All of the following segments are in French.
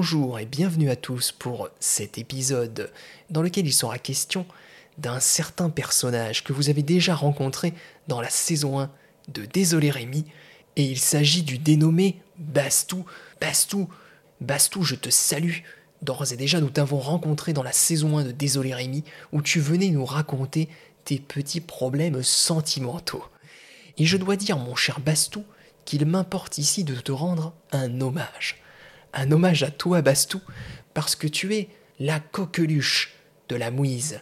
Bonjour et bienvenue à tous pour cet épisode dans lequel il sera question d'un certain personnage que vous avez déjà rencontré dans la saison 1 de Désolé Rémi, et il s'agit du dénommé Bastou. Bastou, Bastou, je te salue. D'ores et déjà, nous t'avons rencontré dans la saison 1 de Désolé Rémi, où tu venais nous raconter tes petits problèmes sentimentaux. Et je dois dire, mon cher Bastou, qu'il m'importe ici de te rendre un hommage. Un hommage à toi, Bastou, parce que tu es la coqueluche de la mouise,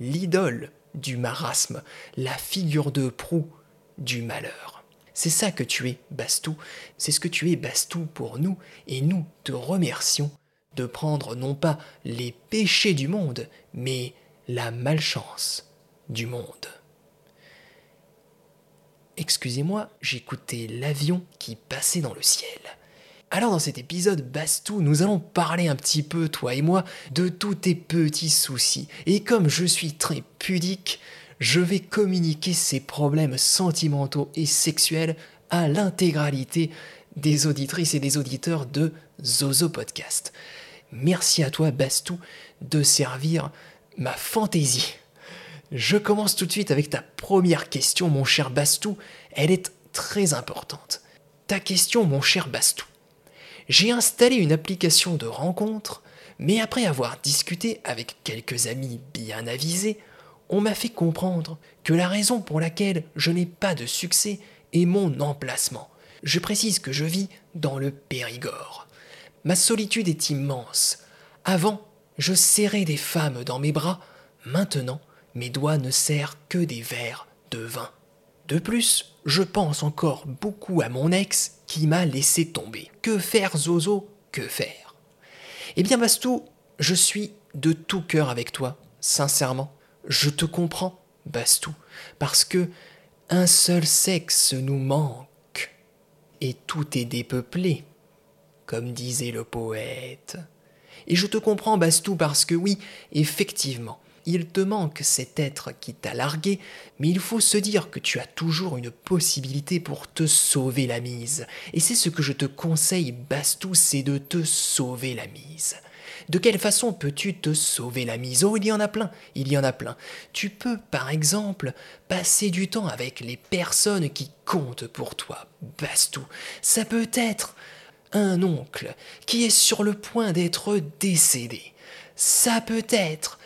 l'idole du marasme, la figure de proue du malheur. C'est ça que tu es, Bastou, c'est ce que tu es, Bastou, pour nous, et nous te remercions de prendre non pas les péchés du monde, mais la malchance du monde. Excusez-moi, j'écoutais l'avion qui passait dans le ciel. Alors dans cet épisode Bastou, nous allons parler un petit peu, toi et moi, de tous tes petits soucis. Et comme je suis très pudique, je vais communiquer ces problèmes sentimentaux et sexuels à l'intégralité des auditrices et des auditeurs de Zozo Podcast. Merci à toi Bastou de servir ma fantaisie. Je commence tout de suite avec ta première question, mon cher Bastou. Elle est très importante. Ta question, mon cher Bastou. J'ai installé une application de rencontre, mais après avoir discuté avec quelques amis bien avisés, on m'a fait comprendre que la raison pour laquelle je n'ai pas de succès est mon emplacement. Je précise que je vis dans le Périgord. Ma solitude est immense. Avant, je serrais des femmes dans mes bras. Maintenant, mes doigts ne serrent que des verres de vin. De plus, je pense encore beaucoup à mon ex qui m'a laissé tomber. Que faire, Zozo? Que faire? Eh bien, Bastou, je suis de tout cœur avec toi, sincèrement. Je te comprends, Bastou, parce que un seul sexe nous manque, et tout est dépeuplé, comme disait le poète. Et je te comprends, Bastou, parce que oui, effectivement, il te manque cet être qui t'a largué, mais il faut se dire que tu as toujours une possibilité pour te sauver la mise. Et c'est ce que je te conseille, Bastou, c'est de te sauver la mise. De quelle façon peux-tu te sauver la mise? Oh, il y en a plein, il y en a plein. Tu peux, par exemple, passer du temps avec les personnes qui comptent pour toi, Bastou. Ça peut être un oncle qui est sur le point d'être décédé. Ça peut être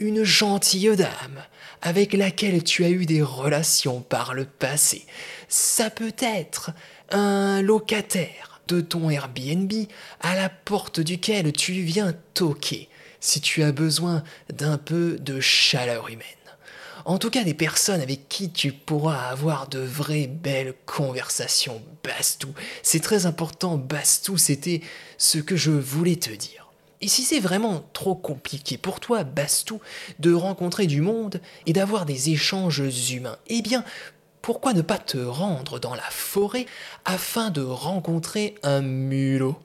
une gentille dame avec laquelle tu as eu des relations par le passé. Ça peut être un locataire de ton Airbnb à la porte duquel tu viens toquer si tu as besoin d'un peu de chaleur humaine. En tout cas, des personnes avec qui tu pourras avoir de vraies belles conversations. Bastou, c'est très important, Bastou, c'était ce que je voulais te dire. Et si c'est vraiment trop compliqué pour toi, Bastou, de rencontrer du monde et d'avoir des échanges humains, eh bien, pourquoi ne pas te rendre dans la forêt afin de rencontrer un mulot?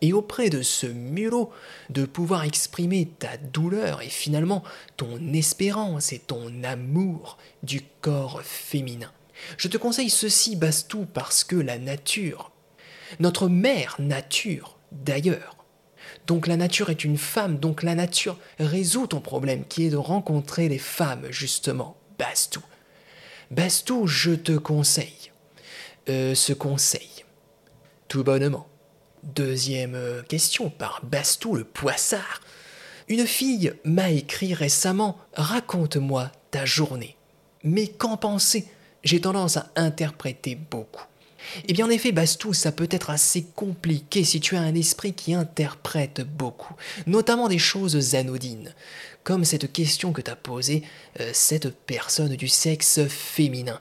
Et auprès de ce mulot, de pouvoir exprimer ta douleur et finalement ton espérance et ton amour du corps féminin. Je te conseille ceci, Bastou, parce que la nature, notre mère nature d'ailleurs, donc la nature est une femme, donc la nature résout ton problème qui est de rencontrer les femmes, justement. Bastou. Bastou, je te conseille. Euh, ce conseil. Tout bonnement. Deuxième euh, question par Bastou le poissard. Une fille m'a écrit récemment Raconte-moi ta journée. Mais qu'en penser? J'ai tendance à interpréter beaucoup. Eh bien en effet, Bastou, ça peut être assez compliqué si tu as un esprit qui interprète beaucoup, notamment des choses anodines, comme cette question que t'a posée euh, cette personne du sexe féminin.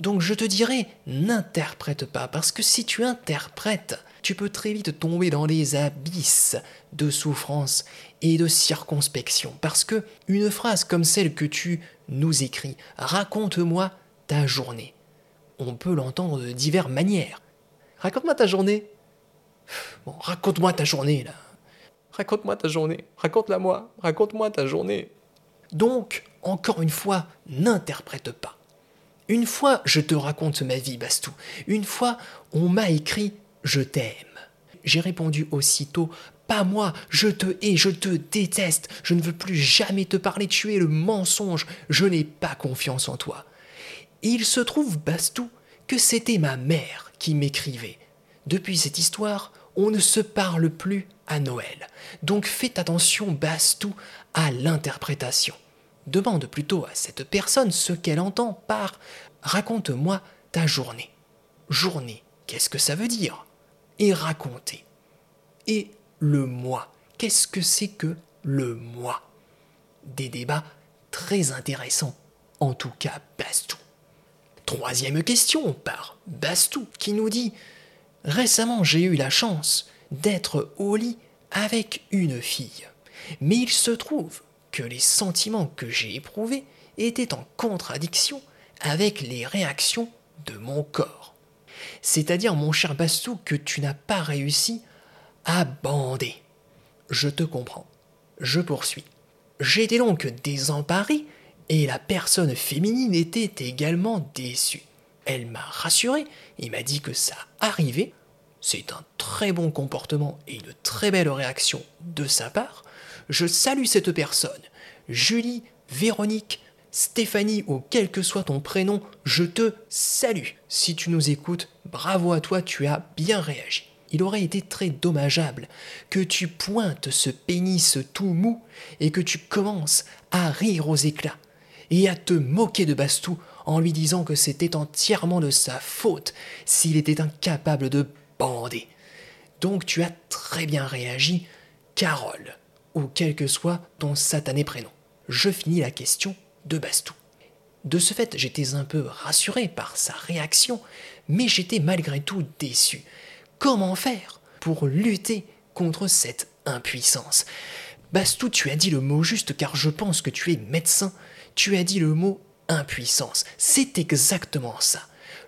Donc je te dirais, n'interprète pas, parce que si tu interprètes, tu peux très vite tomber dans les abysses de souffrance et de circonspection, parce que une phrase comme celle que tu nous écris, raconte-moi ta journée, on peut l'entendre de diverses manières. Raconte-moi ta journée. Bon, raconte-moi ta journée, là. Raconte-moi ta journée. Raconte-la moi. Raconte-moi ta journée. Donc, encore une fois, n'interprète pas. Une fois, je te raconte ma vie, Bastou. Une fois, on m'a écrit Je t'aime. j'ai répondu aussitôt Pas moi, je te hais, je te déteste, je ne veux plus jamais te parler, tu es le mensonge, je n'ai pas confiance en toi. Il se trouve, Bastou, que c'était ma mère qui m'écrivait. Depuis cette histoire, on ne se parle plus à Noël. Donc faites attention, Bastou, à l'interprétation. Demande plutôt à cette personne ce qu'elle entend par raconte-moi ta journée. Journée, qu'est-ce que ça veut dire? Et raconter. Et le moi, qu'est-ce que c'est que le moi? Des débats très intéressants, en tout cas Bastou. Troisième question par Bastou qui nous dit Récemment j'ai eu la chance d'être au lit avec une fille, mais il se trouve que les sentiments que j'ai éprouvés étaient en contradiction avec les réactions de mon corps. C'est-à-dire, mon cher Bastou, que tu n'as pas réussi à bander. Je te comprends. Je poursuis. J'étais donc désemparé et la personne féminine était également déçue. Elle m'a rassuré et m'a dit que ça arrivait. C'est un très bon comportement et une très belle réaction de sa part. Je salue cette personne. Julie, Véronique, Stéphanie ou quel que soit ton prénom, je te salue. Si tu nous écoutes, bravo à toi, tu as bien réagi. Il aurait été très dommageable que tu pointes ce pénis tout mou et que tu commences à rire aux éclats et à te moquer de Bastou en lui disant que c'était entièrement de sa faute s'il était incapable de bander. Donc tu as très bien réagi, Carole, ou quel que soit ton satané prénom. Je finis la question de Bastou. De ce fait, j'étais un peu rassuré par sa réaction, mais j'étais malgré tout déçu. Comment faire pour lutter contre cette impuissance? Bastou, tu as dit le mot juste car je pense que tu es médecin. Tu as dit le mot impuissance. C'est exactement ça.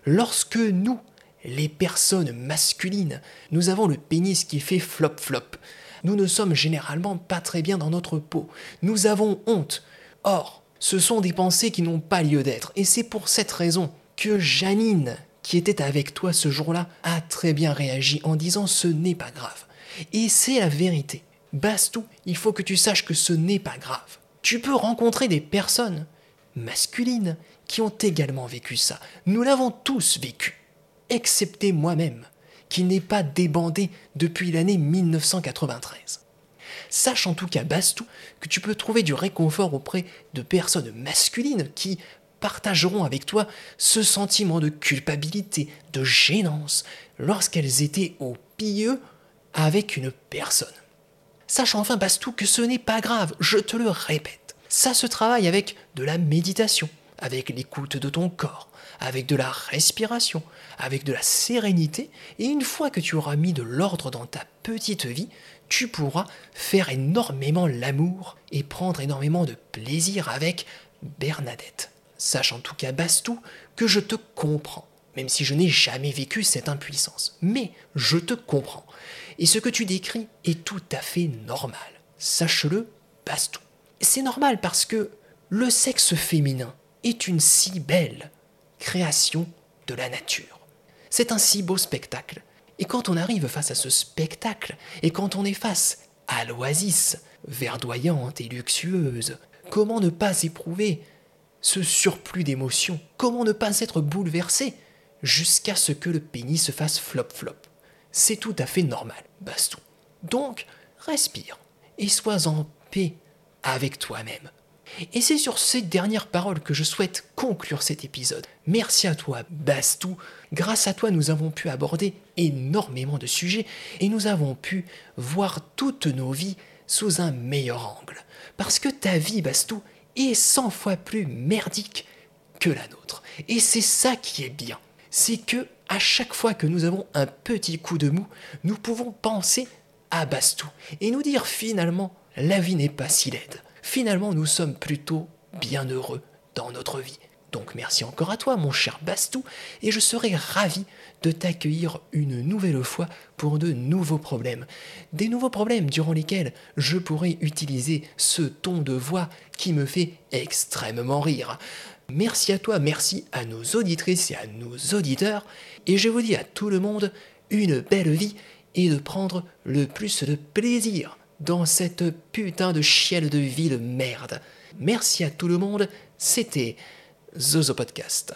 Lorsque nous, les personnes masculines, nous avons le pénis qui fait flop-flop, nous ne sommes généralement pas très bien dans notre peau. Nous avons honte. Or, ce sont des pensées qui n'ont pas lieu d'être. Et c'est pour cette raison que Janine, qui était avec toi ce jour-là, a très bien réagi en disant ce n'est pas grave. Et c'est la vérité. Bastou, il faut que tu saches que ce n'est pas grave. Tu peux rencontrer des personnes masculines qui ont également vécu ça. Nous l'avons tous vécu, excepté moi-même, qui n'ai pas débandé depuis l'année 1993. Sache en tout cas, Bastou, que tu peux trouver du réconfort auprès de personnes masculines qui partageront avec toi ce sentiment de culpabilité, de gênance, lorsqu'elles étaient au pilleux avec une personne. Sache enfin, Bastou, que ce n'est pas grave, je te le répète. Ça se travaille avec de la méditation, avec l'écoute de ton corps, avec de la respiration, avec de la sérénité, et une fois que tu auras mis de l'ordre dans ta petite vie, tu pourras faire énormément l'amour et prendre énormément de plaisir avec Bernadette. Sache en tout cas, Bastou, que je te comprends, même si je n'ai jamais vécu cette impuissance. Mais je te comprends. Et ce que tu décris est tout à fait normal. Sache-le, Bastou. C'est normal parce que le sexe féminin est une si belle création de la nature. C'est un si beau spectacle et quand on arrive face à ce spectacle, et quand on est face à l'oasis, verdoyante et luxueuse, comment ne pas éprouver ce surplus d'émotions? Comment ne pas être bouleversé? Jusqu'à ce que le pénis se fasse flop-flop C'est tout à fait normal, baston. Donc, respire et sois en paix avec toi-même. Et c'est sur ces dernières paroles que je souhaite conclure cet épisode. Merci à toi, Bastou. Grâce à toi, nous avons pu aborder énormément de sujets et nous avons pu voir toutes nos vies sous un meilleur angle. Parce que ta vie, Bastou, est 100 fois plus merdique que la nôtre. Et c'est ça qui est bien. C'est que à chaque fois que nous avons un petit coup de mou, nous pouvons penser à Bastou et nous dire finalement, la vie n'est pas si laide finalement nous sommes plutôt bien heureux dans notre vie. Donc merci encore à toi mon cher Bastou et je serai ravi de t'accueillir une nouvelle fois pour de nouveaux problèmes. Des nouveaux problèmes durant lesquels je pourrai utiliser ce ton de voix qui me fait extrêmement rire. Merci à toi, merci à nos auditrices et à nos auditeurs et je vous dis à tout le monde une belle vie et de prendre le plus de plaisir dans cette putain de chienne de vie de merde. Merci à tout le monde, c'était Zozo Podcast.